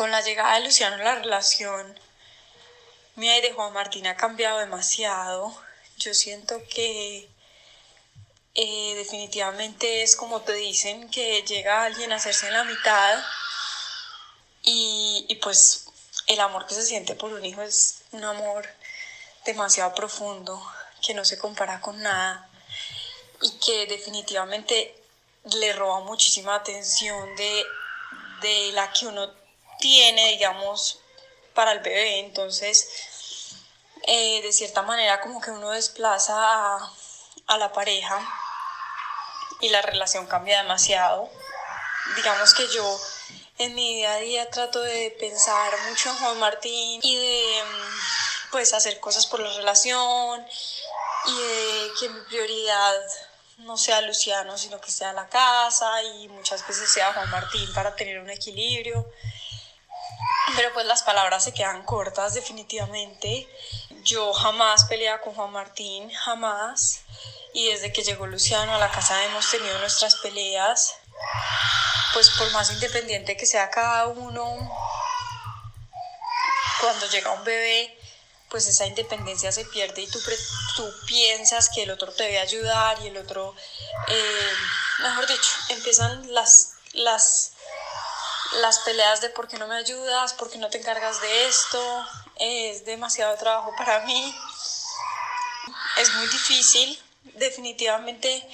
Con la llegada de Luciano la relación de Juan Martín ha cambiado demasiado. Yo siento que eh, definitivamente es como te dicen, que llega alguien a hacerse en la mitad y, y pues el amor que se siente por un hijo es un amor demasiado profundo, que no se compara con nada y que definitivamente le roba muchísima atención de, de la que uno tiene, digamos, para el bebé. Entonces, eh, de cierta manera, como que uno desplaza a, a la pareja y la relación cambia demasiado. Digamos que yo en mi día a día trato de pensar mucho en Juan Martín y de pues hacer cosas por la relación y de que mi prioridad no sea Luciano, sino que sea la casa y muchas veces sea Juan Martín para tener un equilibrio. Pero pues las palabras se quedan cortas definitivamente. Yo jamás peleaba con Juan Martín, jamás. Y desde que llegó Luciano a la casa hemos tenido nuestras peleas. Pues por más independiente que sea cada uno, cuando llega un bebé, pues esa independencia se pierde y tú, tú piensas que el otro te debe ayudar y el otro, eh, mejor dicho, empiezan las, las, las peleas de por qué no me ayudas, por qué no te encargas de esto, es demasiado trabajo para mí, es muy difícil, definitivamente.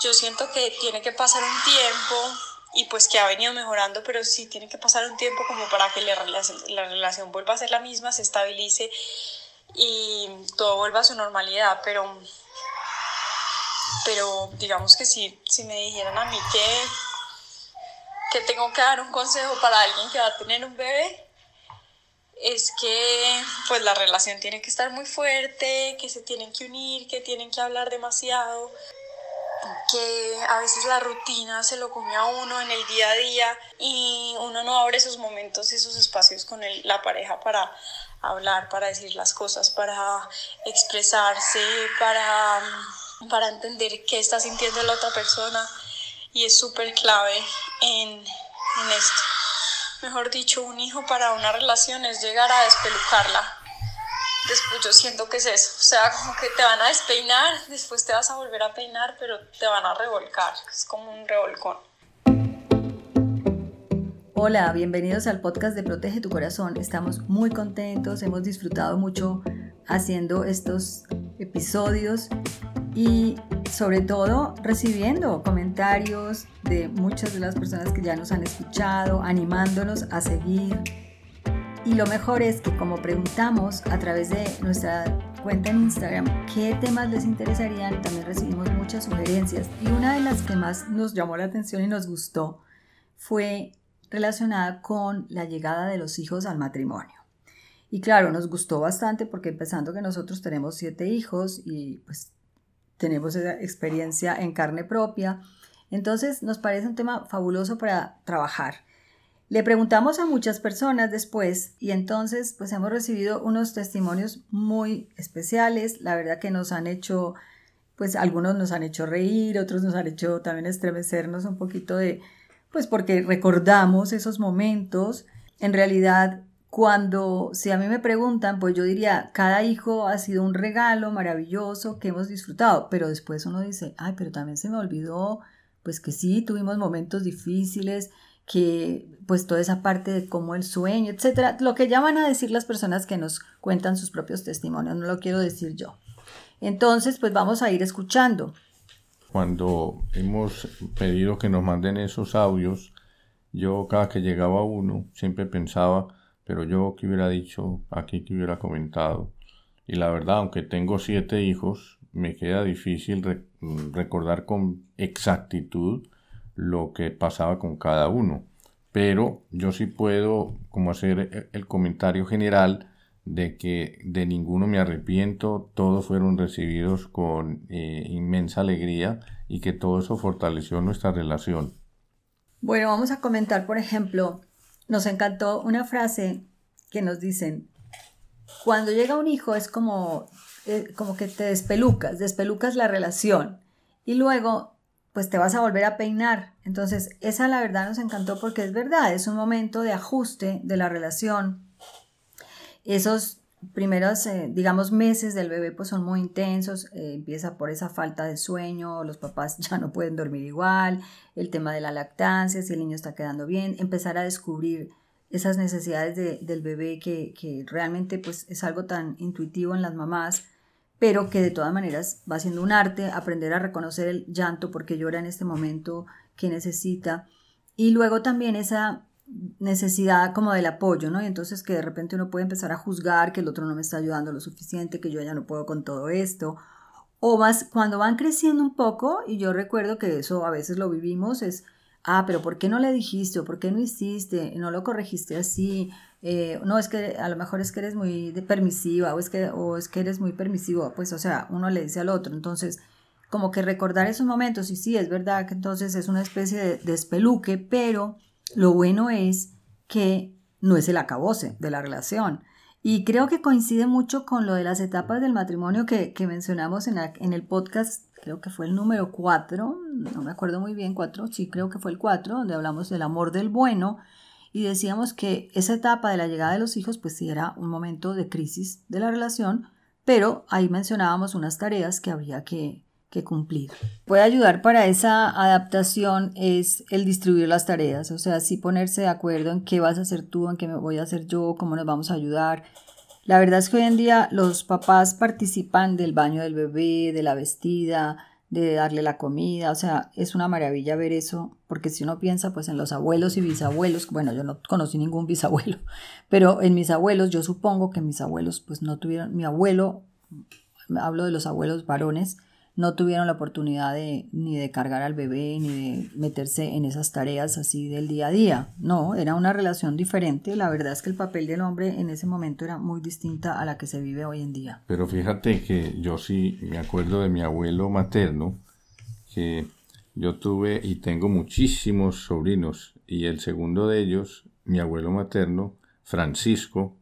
Yo siento que tiene que pasar un tiempo y pues que ha venido mejorando, pero sí tiene que pasar un tiempo como para que la relación, la relación vuelva a ser la misma, se estabilice y todo vuelva a su normalidad, pero, pero digamos que si, si me dijeran a mí que, que tengo que dar un consejo para alguien que va a tener un bebé, es que pues la relación tiene que estar muy fuerte, que se tienen que unir, que tienen que hablar demasiado, que a veces la rutina se lo come a uno en el día a día y uno no abre esos momentos, esos espacios con la pareja para hablar, para decir las cosas, para expresarse, para, para entender qué está sintiendo la otra persona y es súper clave en, en esto. Mejor dicho, un hijo para una relación es llegar a despelucarla después yo siento que es eso, o sea, como que te van a despeinar, después te vas a volver a peinar, pero te van a revolcar, es como un revolcón. Hola, bienvenidos al podcast de Protege tu Corazón. Estamos muy contentos, hemos disfrutado mucho haciendo estos episodios y sobre todo recibiendo comentarios de muchas de las personas que ya nos han escuchado, animándonos a seguir y lo mejor es que como preguntamos a través de nuestra cuenta en Instagram qué temas les interesarían, también recibimos muchas sugerencias. Y una de las que más nos llamó la atención y nos gustó fue relacionada con la llegada de los hijos al matrimonio. Y claro, nos gustó bastante porque empezando que nosotros tenemos siete hijos y pues tenemos esa experiencia en carne propia, entonces nos parece un tema fabuloso para trabajar. Le preguntamos a muchas personas después y entonces pues hemos recibido unos testimonios muy especiales, la verdad que nos han hecho, pues algunos nos han hecho reír, otros nos han hecho también estremecernos un poquito de, pues porque recordamos esos momentos. En realidad, cuando, si a mí me preguntan, pues yo diría, cada hijo ha sido un regalo maravilloso que hemos disfrutado, pero después uno dice, ay, pero también se me olvidó, pues que sí, tuvimos momentos difíciles, que pues toda esa parte de cómo el sueño, etcétera, lo que ya van a decir las personas que nos cuentan sus propios testimonios, no lo quiero decir yo. Entonces, pues vamos a ir escuchando. Cuando hemos pedido que nos manden esos audios, yo cada que llegaba uno siempre pensaba, pero yo que hubiera dicho, aquí que hubiera comentado. Y la verdad, aunque tengo siete hijos, me queda difícil recordar con exactitud lo que pasaba con cada uno. Pero yo sí puedo como hacer el comentario general de que de ninguno me arrepiento, todos fueron recibidos con eh, inmensa alegría y que todo eso fortaleció nuestra relación. Bueno, vamos a comentar, por ejemplo, nos encantó una frase que nos dicen, cuando llega un hijo es como, eh, como que te despelucas, despelucas la relación y luego pues te vas a volver a peinar. Entonces, esa la verdad nos encantó porque es verdad, es un momento de ajuste de la relación. Esos primeros, eh, digamos, meses del bebé pues son muy intensos, eh, empieza por esa falta de sueño, los papás ya no pueden dormir igual, el tema de la lactancia, si el niño está quedando bien, empezar a descubrir esas necesidades del bebé que, que realmente pues es algo tan intuitivo en las mamás pero que de todas maneras va siendo un arte aprender a reconocer el llanto porque llora en este momento que necesita y luego también esa necesidad como del apoyo, ¿no? Y entonces que de repente uno puede empezar a juzgar que el otro no me está ayudando lo suficiente, que yo ya no puedo con todo esto. O más cuando van creciendo un poco, y yo recuerdo que eso a veces lo vivimos, es, ah, pero ¿por qué no le dijiste? ¿O por qué no hiciste? ¿No lo corregiste así? Eh, no, es que a lo mejor es que eres muy permisiva o es, que, o es que eres muy permisivo, pues o sea, uno le dice al otro, entonces como que recordar esos momentos y sí, es verdad que entonces es una especie de despeluque, pero lo bueno es que no es el acabose de la relación. Y creo que coincide mucho con lo de las etapas del matrimonio que, mencionamos en, en, el podcast, creo que fue el número 4, no me acuerdo muy bien, 4, sí creo que fue el 4, donde hablamos del amor del bueno, y decíamos que esa etapa de la llegada de los hijos pues sí era un momento de crisis de la relación, pero ahí mencionábamos unas tareas que había que, que cumplir. Puede ayudar para esa adaptación es el distribuir las tareas, o sea, sí ponerse de acuerdo en qué vas a hacer tú, en qué me voy a hacer yo, cómo nos vamos a ayudar. La verdad es que hoy en día los papás participan del baño del bebé, de la vestida, de darle la comida, o sea, es una maravilla ver eso, porque si uno piensa pues en los abuelos y bisabuelos, bueno, yo no conocí ningún bisabuelo, pero en mis abuelos, yo supongo que mis abuelos pues no tuvieron, mi abuelo, hablo de los abuelos varones, no tuvieron la oportunidad de ni de cargar al bebé ni de meterse en esas tareas así del día a día. No, era una relación diferente. La verdad es que el papel del hombre en ese momento era muy distinta a la que se vive hoy en día. Pero fíjate que yo sí me acuerdo de mi abuelo materno, que yo tuve y tengo muchísimos sobrinos y el segundo de ellos, mi abuelo materno, Francisco,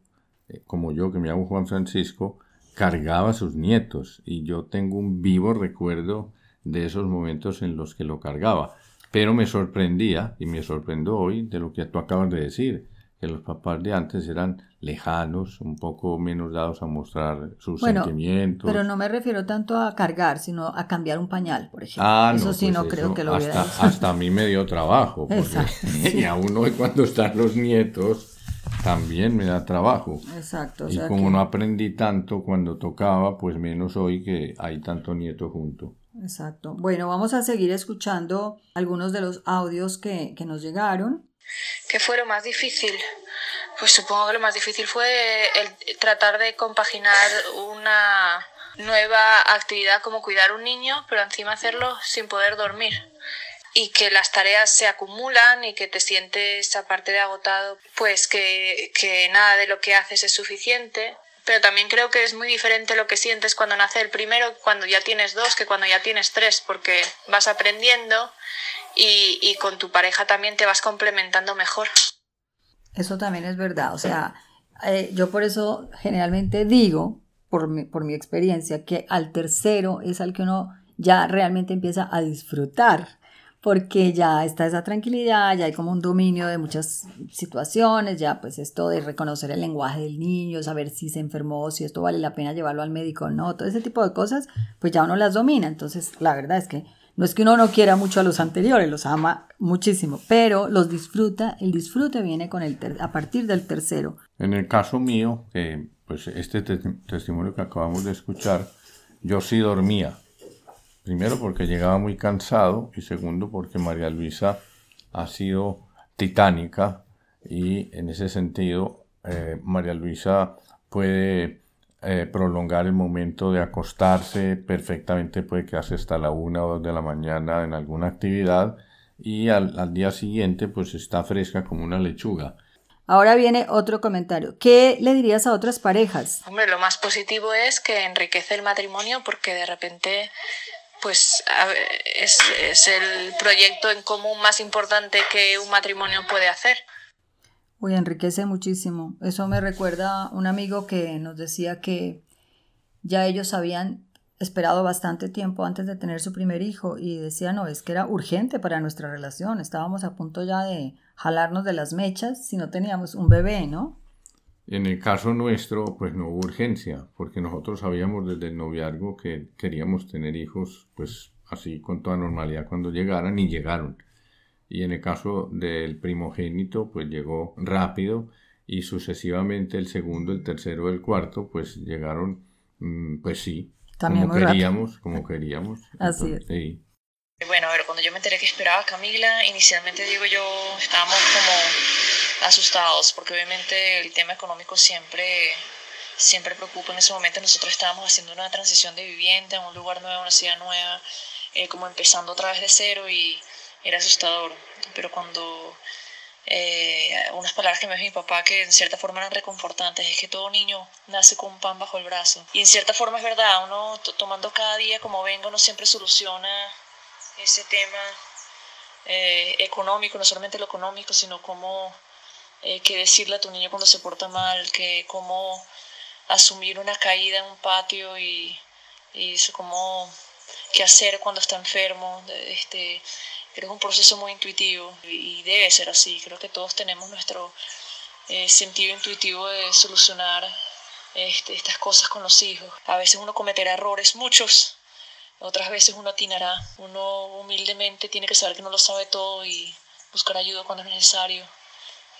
eh, como yo que me llamo Juan Francisco, cargaba a sus nietos y yo tengo un vivo recuerdo de esos momentos en los que lo cargaba. Pero me sorprendía y me sorprendo hoy de lo que tú acabas de decir, que los papás de antes eran lejanos, un poco menos dados a mostrar sus sentimientos. Pero no me refiero tanto a cargar, sino a cambiar un pañal, por ejemplo. Ah, eso sí, pues no creo que lo hasta, hasta a mí me dio trabajo. Porque, Y a uno cuando están los nietos también me da trabajo. Exacto. y como no aprendí tanto cuando tocaba, pues menos hoy que hay tanto nieto junto. Exacto. Bueno, vamos a seguir escuchando algunos de los audios que, que nos llegaron. ¿Qué fue lo más difícil? Pues supongo que lo más difícil fue el tratar de compaginar una nueva actividad como cuidar un niño, pero encima hacerlo sin poder dormir y que las tareas se acumulan y que te sientes aparte de agotado, pues que, que nada de lo que haces es suficiente. Pero también creo que es muy diferente lo que sientes cuando nace el primero, cuando ya tienes dos, que cuando ya tienes tres, porque vas aprendiendo y, y con tu pareja también te vas complementando mejor. Eso también es verdad. O sea, eh, yo por eso generalmente digo, por mi, por mi experiencia, que al tercero es al que uno ya realmente empieza a disfrutar porque ya está esa tranquilidad, ya hay como un dominio de muchas situaciones, ya pues esto de reconocer el lenguaje del niño, saber si se enfermó, si esto vale la pena llevarlo al médico o no, todo ese tipo de cosas, pues ya uno las domina. Entonces, la verdad es que no es que uno no quiera mucho a los anteriores, los ama muchísimo, pero los disfruta, el disfrute viene con el a partir del tercero. En el caso mío, pues este testimonio que acabamos de escuchar, yo sí dormía Primero porque llegaba muy cansado y segundo porque María Luisa ha sido titánica y en ese sentido eh, María Luisa puede eh, prolongar el momento de acostarse perfectamente, puede quedarse hasta la una o dos de la mañana en alguna actividad y al, al día siguiente pues está fresca como una lechuga. Ahora viene otro comentario. ¿Qué le dirías a otras parejas? Hombre, lo más positivo es que enriquece el matrimonio porque de repente pues es, es, el proyecto en común más importante que un matrimonio puede hacer. Uy, enriquece muchísimo. Eso me recuerda a un amigo que nos decía que ya ellos sabían esperado bastante tiempo antes de tener su primer hijo y decía, no, es que era urgente para nuestra relación, estábamos a punto ya de jalarnos de las mechas si no teníamos un bebé, ¿no? En el caso nuestro, pues no hubo urgencia, porque nosotros sabíamos desde el noviazgo que queríamos tener hijos, pues así con toda normalidad cuando llegaran y llegaron. Y en el caso del primogénito, pues llegó rápido y sucesivamente el segundo, el tercero, el cuarto, pues llegaron, mm, pues sí, como queríamos, como queríamos. Así es. Sí. Bueno, a ver, cuando yo me enteré que esperaba a Camila, inicialmente digo yo, estábamos como asustados, porque obviamente el tema económico siempre, siempre preocupa. En ese momento nosotros estábamos haciendo una transición de vivienda en un lugar nuevo, una ciudad nueva, eh, como empezando otra vez de cero y era asustador. Pero cuando eh, unas palabras que me dijo mi papá que en cierta forma eran reconfortantes, es que todo niño nace con un pan bajo el brazo. Y en cierta forma es verdad, uno tomando cada día como venga, uno siempre soluciona ese tema eh, económico, no solamente lo económico, sino cómo, eh, qué decirle a tu niño cuando se porta mal, que cómo asumir una caída en un patio y, y cómo, qué hacer cuando está enfermo, este, Creo que es un proceso muy intuitivo y debe ser así. Creo que todos tenemos nuestro eh, sentido intuitivo de solucionar este, estas cosas con los hijos. A veces uno cometerá errores, muchos. Otras veces uno atinará. Uno humildemente tiene que saber que no lo sabe todo y buscar ayuda cuando es necesario.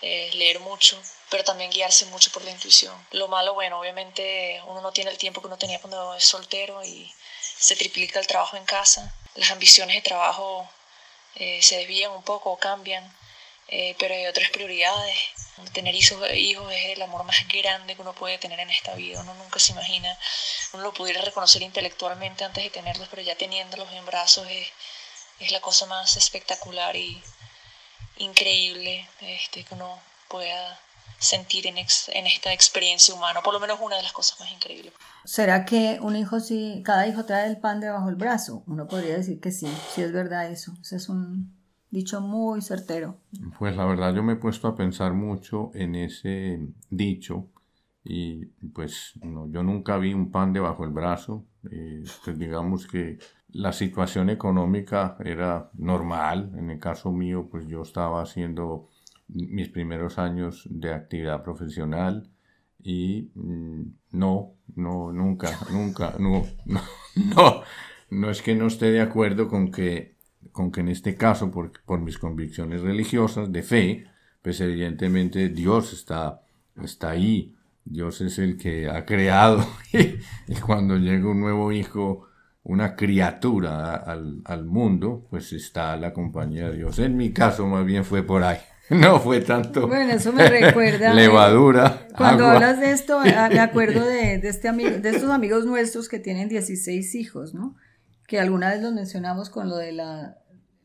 Eh, leer mucho, pero también guiarse mucho por la intuición. Lo malo, bueno, obviamente uno no tiene el tiempo que uno tenía cuando es soltero y se triplica el trabajo en casa. Las ambiciones de trabajo eh, se desvían un poco o cambian, eh, pero hay otras prioridades. Tener hijos, hijos es el amor más grande que uno puede tener en esta vida. Uno nunca se imagina, uno lo pudiera reconocer intelectualmente antes de tenerlos, pero ya teniéndolos en brazos es, es la cosa más espectacular y increíble este, que uno pueda sentir en, en, esta experiencia humana, por lo menos una de las cosas más increíbles. ¿Será que un hijo sí, cada hijo trae el pan debajo del brazo? Uno podría decir que sí, sí es verdad eso. Ese es un dicho muy certero. Pues la verdad yo me he puesto a pensar mucho en ese dicho y pues no, yo nunca vi un pan debajo del brazo. Eh, pues digamos que la situación económica era normal. En el caso mío, pues yo estaba haciendo mis primeros años de actividad profesional y mm, no, no, nunca, nunca, no, no, no, es que no esté de acuerdo con que, con que en este caso, por, por mis convicciones religiosas, de fe, pues evidentemente Dios está, está ahí, Dios es el que ha creado y, cuando llega un nuevo hijo, una criatura al, al mundo, pues está la compañía de Dios. En mi caso más bien fue por ahí. No fue tanto. Bueno, eso me recuerda. levadura. Cuando hablas de esto, ah, me acuerdo de, de, este amigo, de estos amigos nuestros que tienen 16 hijos, ¿no? Que alguna vez los mencionamos con lo de la,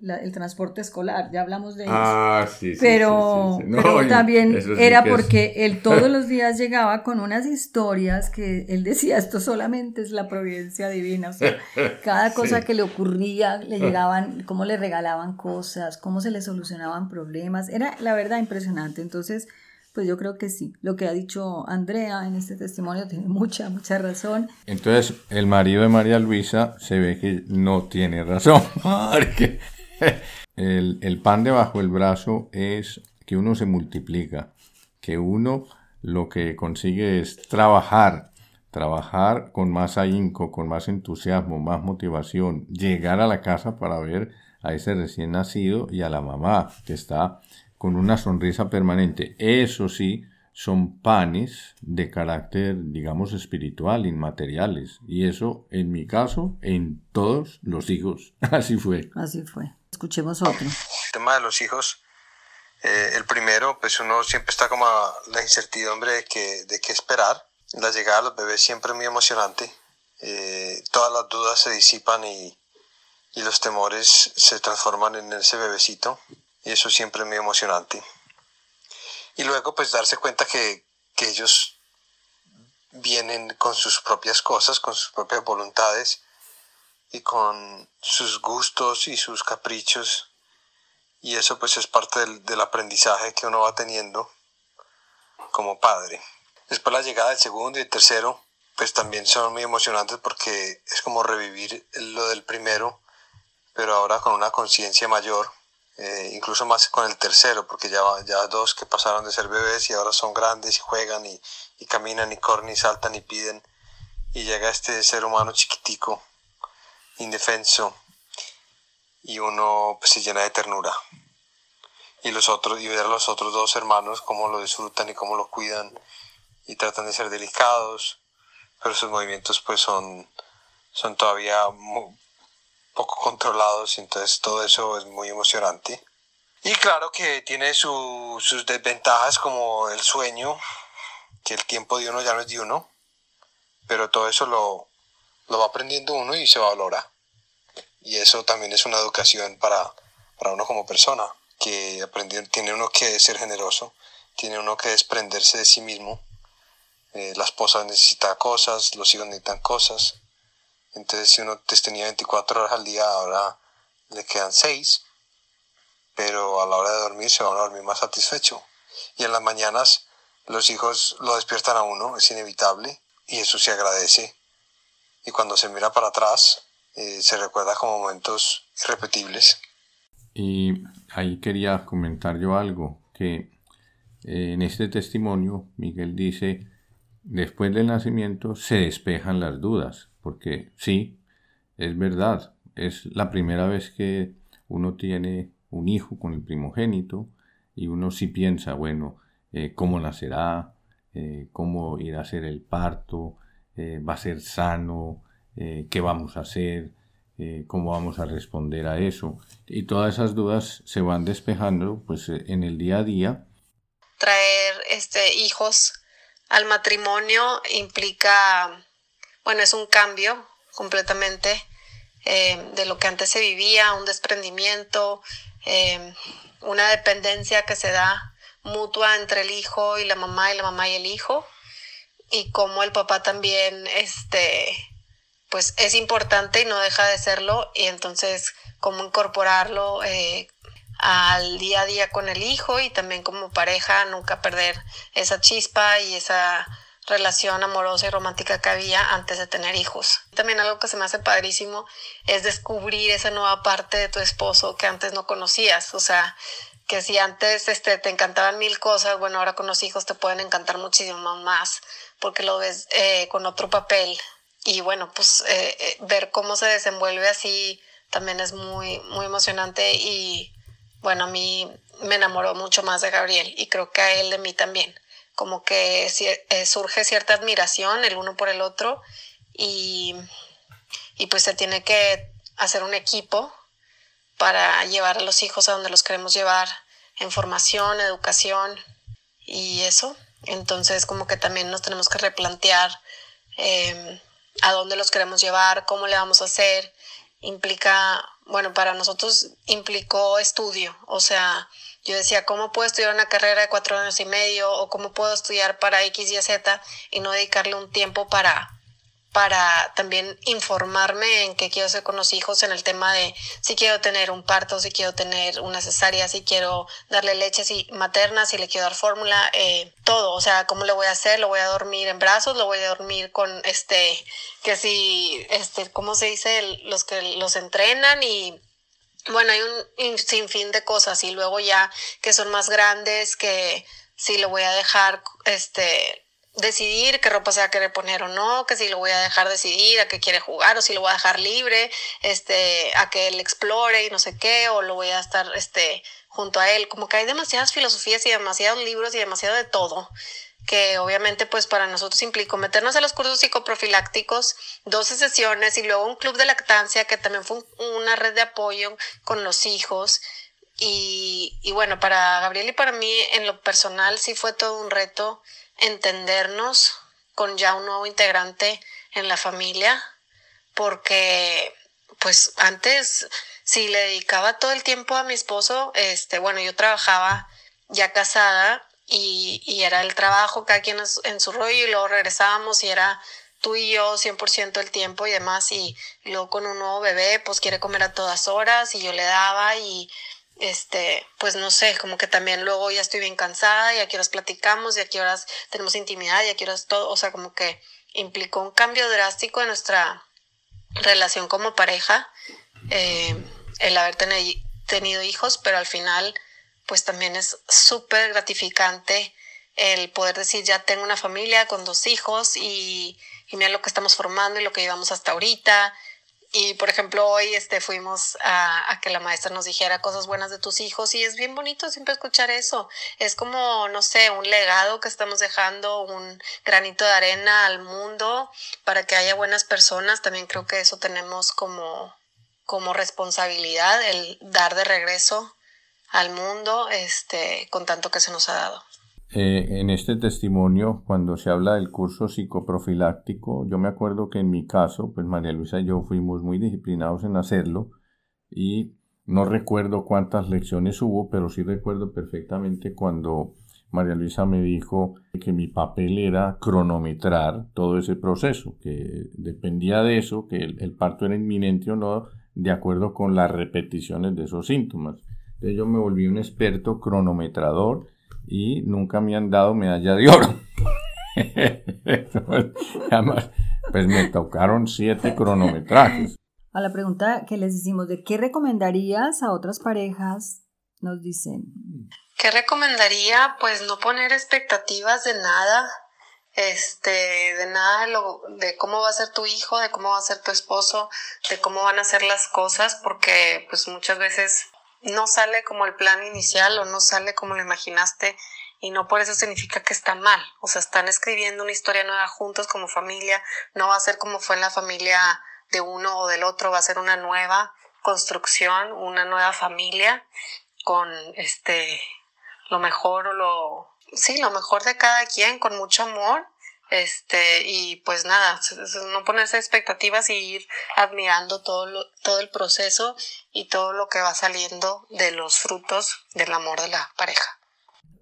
el transporte escolar, ya hablamos de eso. Ah, sí, sí. Pero, pero también era porque él todos los días llegaba con unas historias que él decía, esto solamente es la providencia divina. O sea, cada cosa que le ocurría, le llegaban, cómo le regalaban cosas, cómo se le solucionaban problemas. Era la verdad impresionante. Entonces, pues yo creo que sí. Lo que ha dicho Andrea en este testimonio tiene mucha, mucha razón. Entonces, el marido de María Luisa se ve que no tiene razón. Porque el, pan debajo del brazo es que uno se multiplica, que uno lo que consigue es trabajar, trabajar con más ahínco, con más entusiasmo, más motivación, llegar a la casa para ver a ese recién nacido y a la mamá que está con una sonrisa permanente. Eso sí, son panes de carácter, digamos, espiritual, inmateriales. Y eso, en mi caso, en todos los hijos. Así fue. Así fue. Escuchemos otro. El tema de los hijos, eh, el primero, pues uno siempre está como a la incertidumbre de, que, de qué esperar. La llegada de los bebés siempre es muy emocionante. Eh, todas las dudas se disipan y, y los temores se transforman en ese bebecito. Y eso siempre es muy emocionante. Y luego pues darse cuenta que, que ellos vienen con sus propias cosas, con sus propias voluntades y con sus gustos y sus caprichos. Y eso pues es parte del, del aprendizaje que uno va teniendo como padre. Después la llegada del segundo y el tercero, pues también son muy emocionantes porque es como revivir lo del primero, pero ahora con una conciencia mayor, eh, incluso más con el tercero, porque ya, ya dos que pasaron de ser bebés y ahora son grandes y juegan y, y caminan y corren y saltan y piden, y llega este ser humano chiquitico, indefenso, y uno pues, se llena de ternura. Y los otros, y ver a los otros dos hermanos cómo lo disfrutan y cómo lo cuidan y tratan de ser delicados pero sus movimientos pues son, son todavía poco controlados, entonces todo eso es muy emocionante. Y claro que tiene sus desventajas como el sueño, que el tiempo de uno ya no es de uno, pero todo eso lo, lo va aprendiendo uno y se valora. Y eso también es una educación para, para uno como persona, que aprender, tiene uno que ser generoso, tiene uno que desprenderse de sí mismo eh, la esposa necesita cosas, los hijos necesitan cosas. Entonces, si uno tenía 24 horas al día, ahora le quedan 6, pero a la hora de dormir se van a dormir más satisfecho. Y en las mañanas los hijos lo despiertan a uno, es inevitable, y eso se agradece. Y cuando se mira para atrás, eh, se recuerda como momentos irrepetibles. Y ahí quería comentar yo algo, que eh, en este testimonio Miguel dice después del nacimiento se despejan las dudas, porque sí, es verdad, es la primera vez que uno tiene un hijo con el primogénito y uno sí piensa, bueno, eh, cómo nacerá, cómo irá a ser el parto, eh, va a ser sano, qué vamos a hacer, cómo vamos a responder a eso. Y todas esas dudas se van despejando pues en el día a día. Traer este, hijos al matrimonio implica, bueno, es un cambio completamente eh, de lo que antes se vivía, un desprendimiento, eh, una dependencia que se da mutua entre el hijo y la mamá y la mamá y el hijo y como el papá también este pues es importante y no deja de serlo y entonces cómo incorporarlo eh, al día a día con el hijo y también como pareja nunca perder esa chispa y esa relación amorosa y romántica que había antes de tener hijos. También algo que se me hace padrísimo es descubrir esa nueva parte de tu esposo que antes no conocías, o sea, que si antes este, te encantaban mil cosas, bueno, ahora con los hijos te pueden encantar muchísimo más porque lo ves eh, con otro papel y bueno, pues eh, eh, ver cómo se desenvuelve así también es muy, muy emocionante y bueno, a mí me enamoró mucho más de Gabriel y creo que a él de mí también. Como que eh, surge cierta admiración el uno por el otro y, y pues se tiene que hacer un equipo para llevar a los hijos a donde los queremos llevar en formación, educación y eso. Entonces como que también nos tenemos que replantear em, a dónde los queremos llevar, cómo le vamos a hacer. Implica bueno, para nosotros implicó estudio, o sea, yo decía, ¿cómo puedo estudiar una carrera de cuatro años y medio o cómo puedo estudiar para X, Y, Z y no dedicarle un tiempo para, para también informarme en qué quiero hacer con los hijos en el tema de si quiero tener un parto, si quiero tener una cesárea, si quiero darle leche si, materna, si le quiero dar fórmula, eh, todo, o sea, cómo le voy a hacer, lo voy a dormir en brazos, lo voy a dormir con este, que si, este, ¿cómo se dice? Los que los entrenan y bueno, hay un sinfín de cosas y luego ya que son más grandes, que si lo voy a dejar, este, decidir qué ropa se va a querer poner o no, que si lo voy a dejar decidir a qué quiere jugar o si lo voy a dejar libre, este, a que él explore y no sé qué, o lo voy a estar, este, junto a él. Como que hay demasiadas filosofías y demasiados libros y demasiado de todo que obviamente pues para nosotros implicó meternos a los cursos psicoprofilácticos, 12 sesiones y luego un club de lactancia que también fue una red de apoyo con los hijos. Y, y bueno, para Gabriel y para mí en lo personal sí fue todo un reto entendernos con ya un nuevo integrante en la familia, porque pues antes si le dedicaba todo el tiempo a mi esposo, este, bueno, yo trabajaba ya casada y, y era el trabajo, cada quien en su rollo y luego regresábamos y era tú y yo 100% el tiempo y demás y luego con un nuevo bebé pues quiere comer a todas horas y yo le daba y este, pues no sé, como que también luego ya estoy bien cansada y a qué horas platicamos y a qué horas tenemos intimidad y a qué horas todo, o sea, como que implicó un cambio drástico en nuestra relación como pareja, eh, el haber tenido hijos, pero al final pues también es súper gratificante el poder decir ya tengo una familia con dos hijos y, y mira lo que estamos formando y lo que llevamos hasta ahorita y por ejemplo, hoy este, fuimos a, a, que la maestra nos dijera cosas buenas de tus hijos y es bien bonito siempre escuchar eso. Es como, no sé, un legado que estamos dejando, un granito de arena al mundo para que haya buenas personas. También creo que eso tenemos como, como responsabilidad, el dar de regreso al mundo este, con tanto que se nos ha dado. Eh, en este testimonio, cuando se habla del curso psicoprofiláctico, yo me acuerdo que en mi caso, pues María Luisa y yo fuimos muy disciplinados en hacerlo y no recuerdo cuántas lecciones hubo, pero sí recuerdo perfectamente cuando María Luisa me dijo que mi papel era cronometrar todo ese proceso, que dependía de eso, que el, el parto era inminente o no, de acuerdo con las repeticiones de esos síntomas. Entonces yo me volví un experto cronometrador y nunca me han dado medalla de oro. Además, pues me tocaron siete cronometrajes. A la pregunta que les hicimos de qué recomendarías a otras parejas, nos dicen. ¿Qué recomendaría? Pues no poner expectativas de nada, este, de nada de, lo, de cómo va a ser tu hijo, de cómo va a ser tu esposo, de cómo van a ser las cosas, porque pues muchas veces no sale como el plan inicial o no sale como lo imaginaste y no por eso significa que está mal. O sea, están escribiendo una historia nueva juntos como familia, no va a ser como fue en la familia de uno o del otro, va a ser una nueva construcción, una nueva familia con este lo mejor o lo sí, lo mejor de cada quien con mucho amor este, y pues nada, no ponerse expectativas y ir admirando todo, todo el proceso y todo lo que va saliendo de los frutos del amor de la pareja.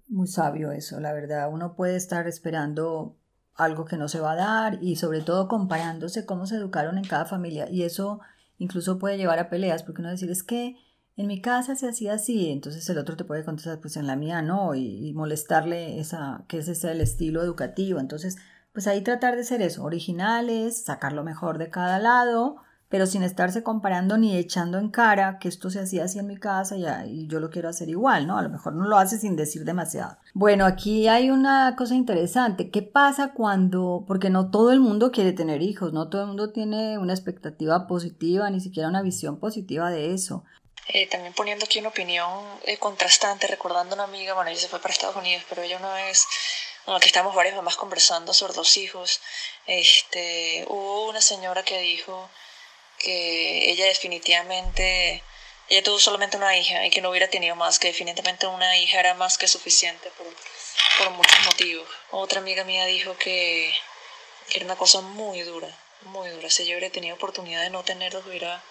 Muy sabio eso, la verdad. Uno puede estar esperando algo que no se va a dar y sobre todo comparándose cómo se educaron en cada familia. Y eso incluso puede llevar a peleas porque uno decir es que en mi casa se hacía así, entonces el otro te puede contestar pues en la mía no y, y molestarle esa, que ese sea el estilo educativo. Entonces pues ahí tratar de ser eso, originales, sacar lo mejor de cada lado, pero sin estarse comparando ni echando en cara que esto se hacía así en mi casa y, yo lo quiero hacer igual, ¿no? A lo mejor no lo hace sin decir demasiado. Bueno, aquí hay una cosa interesante. ¿Qué pasa cuando, porque no todo el mundo quiere tener hijos, no todo el mundo tiene una expectativa positiva, ni siquiera una visión positiva de eso? Eh, también poniendo aquí una opinión eh, contrastante, recordando a una amiga, bueno, ella se fue para Estados Unidos, pero ella una vez que estamos varias mamás conversando sobre los hijos, este, hubo una señora que dijo que ella definitivamente, ella tuvo solamente una hija y que no hubiera tenido más, que definitivamente una hija era más que suficiente por, por muchos motivos. Otra amiga mía dijo que, que era una cosa muy dura, muy dura. Si yo hubiera tenido oportunidad de no tenerlos, hubiera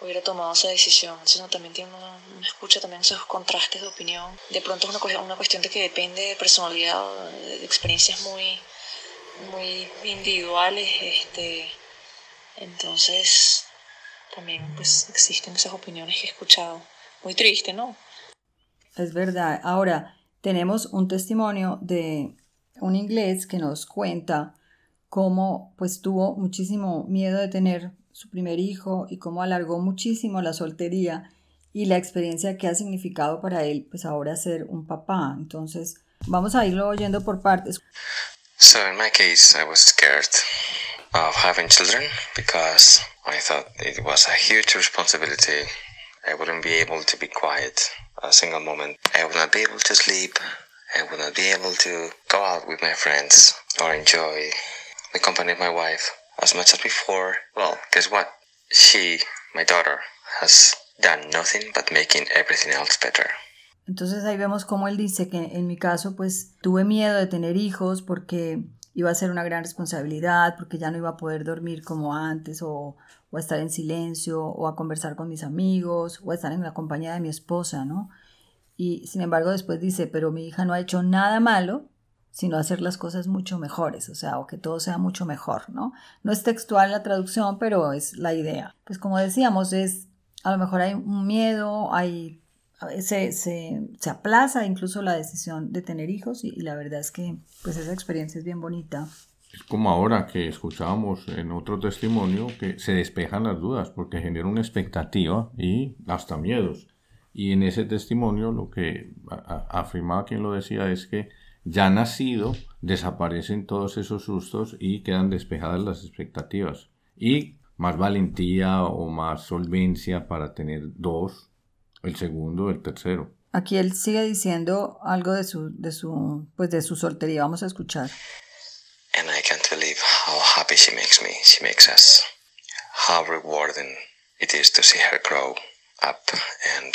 hubiera tomado esa decisión. Entonces también tiene uno, escucha también esos contrastes de opinión. De pronto es una, una cuestión de que depende de personalidad, de experiencias muy, muy individuales. Este, entonces también pues existen esas opiniones que he escuchado. Muy triste, ¿no? Es verdad. Ahora tenemos un testimonio de un inglés que nos cuenta cómo pues tuvo muchísimo miedo de tener su primer hijo y cómo alargó muchísimo la soltería y la experiencia que ha significado para él, pues ahora ser un papá. Entonces, vamos a irlo oyendo por partes. So in my case, I was scared of having children because I thought it was a huge responsibility. I wouldn't be able to be quiet a single moment. I would not be able to sleep. I would not be able to go out with my friends or enjoy the company of my wife. As much as before. Well, guess what? She, my daughter, has done nothing but making everything else better. Entonces ahí vemos cómo él dice que en mi caso pues tuve miedo de tener hijos porque iba a ser una gran responsabilidad, porque ya no iba a poder dormir como antes o, o a estar en silencio o a conversar con mis amigos o a estar en la compañía de mi esposa, ¿no? Y sin embargo después dice, pero mi hija no ha hecho nada malo sino hacer las cosas mucho mejores, o sea, o que todo sea mucho mejor, ¿no? No es textual la traducción, pero es la idea. Pues como decíamos, es, a lo mejor hay un miedo, hay, se, se, se aplaza incluso la decisión de tener hijos y, la verdad es que pues esa experiencia es bien bonita. Es como ahora que escuchábamos en otro testimonio que se despejan las dudas porque genera una expectativa y hasta miedos. Y en ese testimonio lo que afirmaba quien lo decía es que ya nacido desaparecen todos esos sustos y quedan despejadas las expectativas. Y más valentía o más solvencia para tener dos, el segundo, el tercero. Aquí él sigue diciendo algo de su, de su, pues de su soltería. Vamos a escuchar. And I can't believe how happy she makes me. She makes us. How rewarding it is to see her grow up and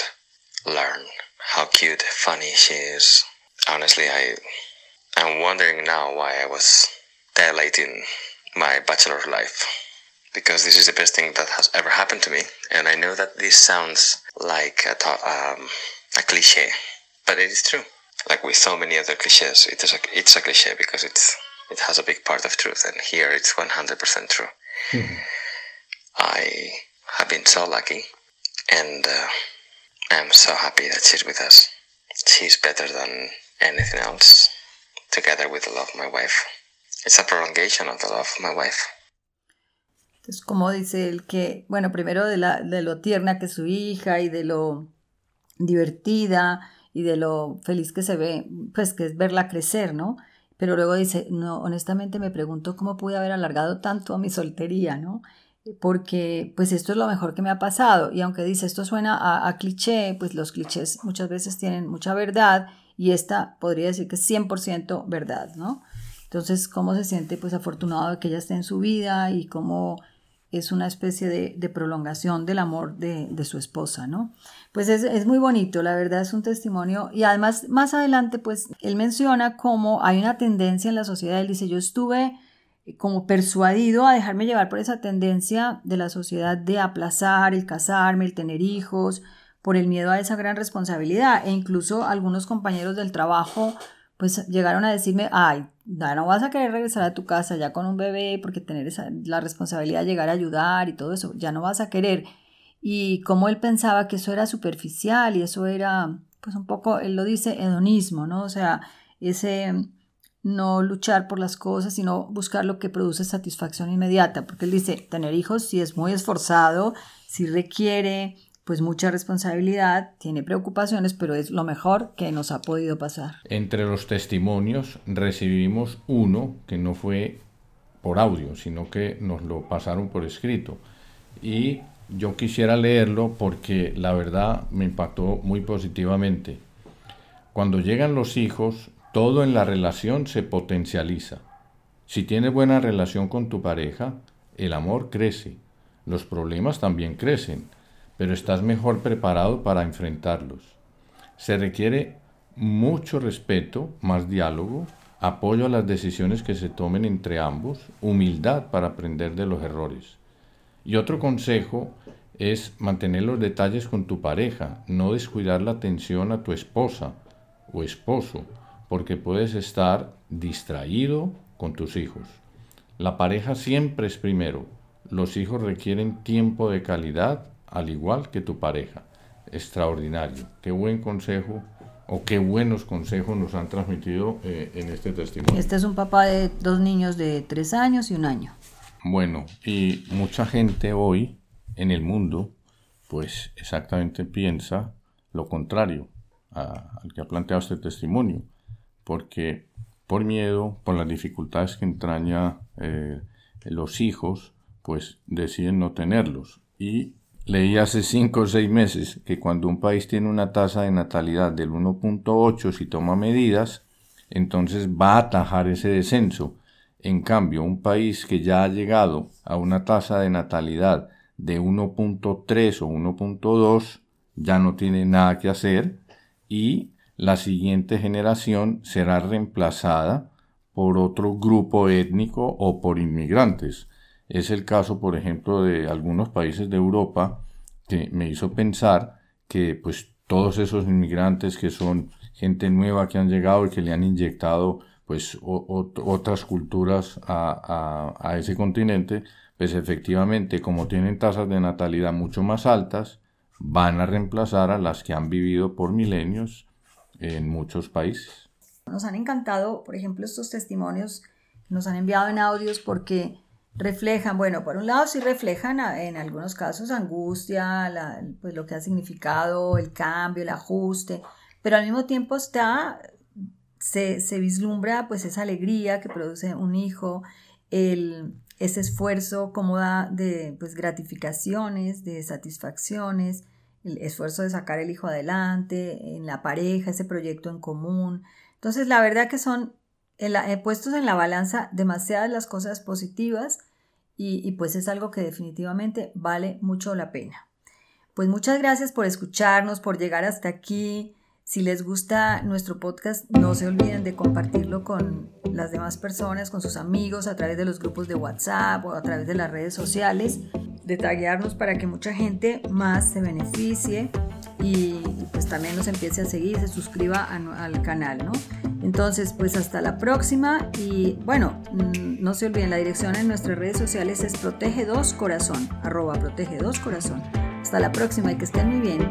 learn. How cute, funny she is. Honestly, I, I'm wondering now why I was dilating my bachelor life. Because this is the best thing that has ever happened to me. And I know that this sounds like a, um, a cliche, but it is true. Like with so many other cliches, it is a, it's a cliche because it's it has a big part of truth, and here it's 100% true. Mm-hmm. I have been so lucky, and uh, I'm so happy that she's with us. She's better than anything else, together with the love of my wife. It's a prolongation of the love of my wife. Entonces, como dice él que, bueno, primero de, la, de lo tierna que es su hija y de lo divertida y de lo feliz que se ve, pues que es verla crecer, ¿no? Pero luego dice, no, honestamente me pregunto cómo pude haber alargado tanto a mi soltería, ¿no? Porque pues esto es lo mejor que me ha pasado. Y aunque dice esto suena a, a cliché, pues los clichés muchas veces tienen mucha verdad y esta podría decir que es 100% verdad, ¿no? Entonces, ¿cómo se siente pues afortunado de que ella esté en su vida y cómo es una especie de, prolongación del amor de, su esposa, ¿no? Pues es, muy bonito, la verdad es un testimonio y además más adelante pues él menciona cómo hay una tendencia en la sociedad, él dice yo estuve como persuadido a dejarme llevar por esa tendencia de la sociedad de aplazar el casarme, el tener hijos, por el miedo a esa gran responsabilidad e incluso algunos compañeros del trabajo pues llegaron a decirme, ay, ya no vas a querer regresar a tu casa ya con un bebé porque tener esa, la responsabilidad de llegar a ayudar y todo eso, ya no vas a querer. Y como él pensaba que eso era superficial y eso era, pues un poco, él lo dice, hedonismo, ¿no? O sea, ese no luchar por las cosas, sino buscar lo que produce satisfacción inmediata, porque él dice, tener hijos sí es muy esforzado, sí requiere pues mucha responsabilidad, tiene preocupaciones, pero es lo mejor que nos ha podido pasar. Entre los testimonios recibimos uno que no fue por audio, sino que nos lo pasaron por escrito. Y yo quisiera leerlo porque la verdad me impactó muy positivamente. Cuando llegan los hijos, todo en la relación se potencializa. Si tienes buena relación con tu pareja, el amor crece, los problemas también crecen pero estás mejor preparado para enfrentarlos. Se requiere mucho respeto, más diálogo, apoyo a las decisiones que se tomen entre ambos, humildad para aprender de los errores. Y otro consejo es mantener los detalles con tu pareja, no descuidar la atención a tu esposa o esposo, porque puedes estar distraído con tus hijos. La pareja siempre es primero. Los hijos requieren tiempo de calidad al igual que tu pareja. Extraordinario. Qué buen consejo o qué buenos consejos nos han transmitido eh, en este testimonio. Este es un papá de dos niños de tres años y un año. Bueno, y mucha gente hoy en el mundo, pues exactamente piensa lo contrario al que ha planteado este testimonio, porque por miedo, por las dificultades que entraña eh, los hijos, pues deciden no tenerlos. Y Leí hace cinco o seis meses que cuando un país tiene una tasa de natalidad del 1.8 si toma medidas, entonces va a atajar ese descenso. En cambio, un país que ya ha llegado a una tasa de natalidad de 1.3 o 1.2 ya no tiene nada que hacer y la siguiente generación será reemplazada por otro grupo étnico o por inmigrantes. Es el caso, por ejemplo, de algunos países de Europa que me hizo pensar que pues todos esos inmigrantes que son gente nueva que han llegado y que le han inyectado pues otras culturas a, a, ese continente, pues efectivamente como tienen tasas de natalidad mucho más altas, van a reemplazar a las que han vivido por milenios en muchos países. Nos han encantado, por ejemplo, estos testimonios nos han enviado en audios porque reflejan, bueno, por un lado sí reflejan en algunos casos angustia, pues lo que ha significado el cambio, el ajuste, pero al mismo tiempo está, se, se vislumbra pues esa alegría que produce un hijo, el, ese esfuerzo como da de pues, gratificaciones, de satisfacciones, el esfuerzo de sacar el hijo adelante, en la pareja, ese proyecto en común. Entonces, la verdad que son he puestos en la balanza demasiadas las cosas positivas y, pues es algo que definitivamente vale mucho la pena. Pues muchas gracias por escucharnos, por llegar hasta aquí. Si les gusta nuestro podcast, no se olviden de compartirlo con las demás personas, con sus amigos, a través de los grupos de WhatsApp o a través de las redes sociales, de taguearnos para que mucha gente más se beneficie y pues también nos empiece a seguir, se suscriba al canal, ¿no? Entonces, pues hasta la próxima y bueno, mm, no se olviden, la dirección en nuestras redes sociales es protege2corazón, arroba protege2corazón. Hasta la próxima y que estén muy bien.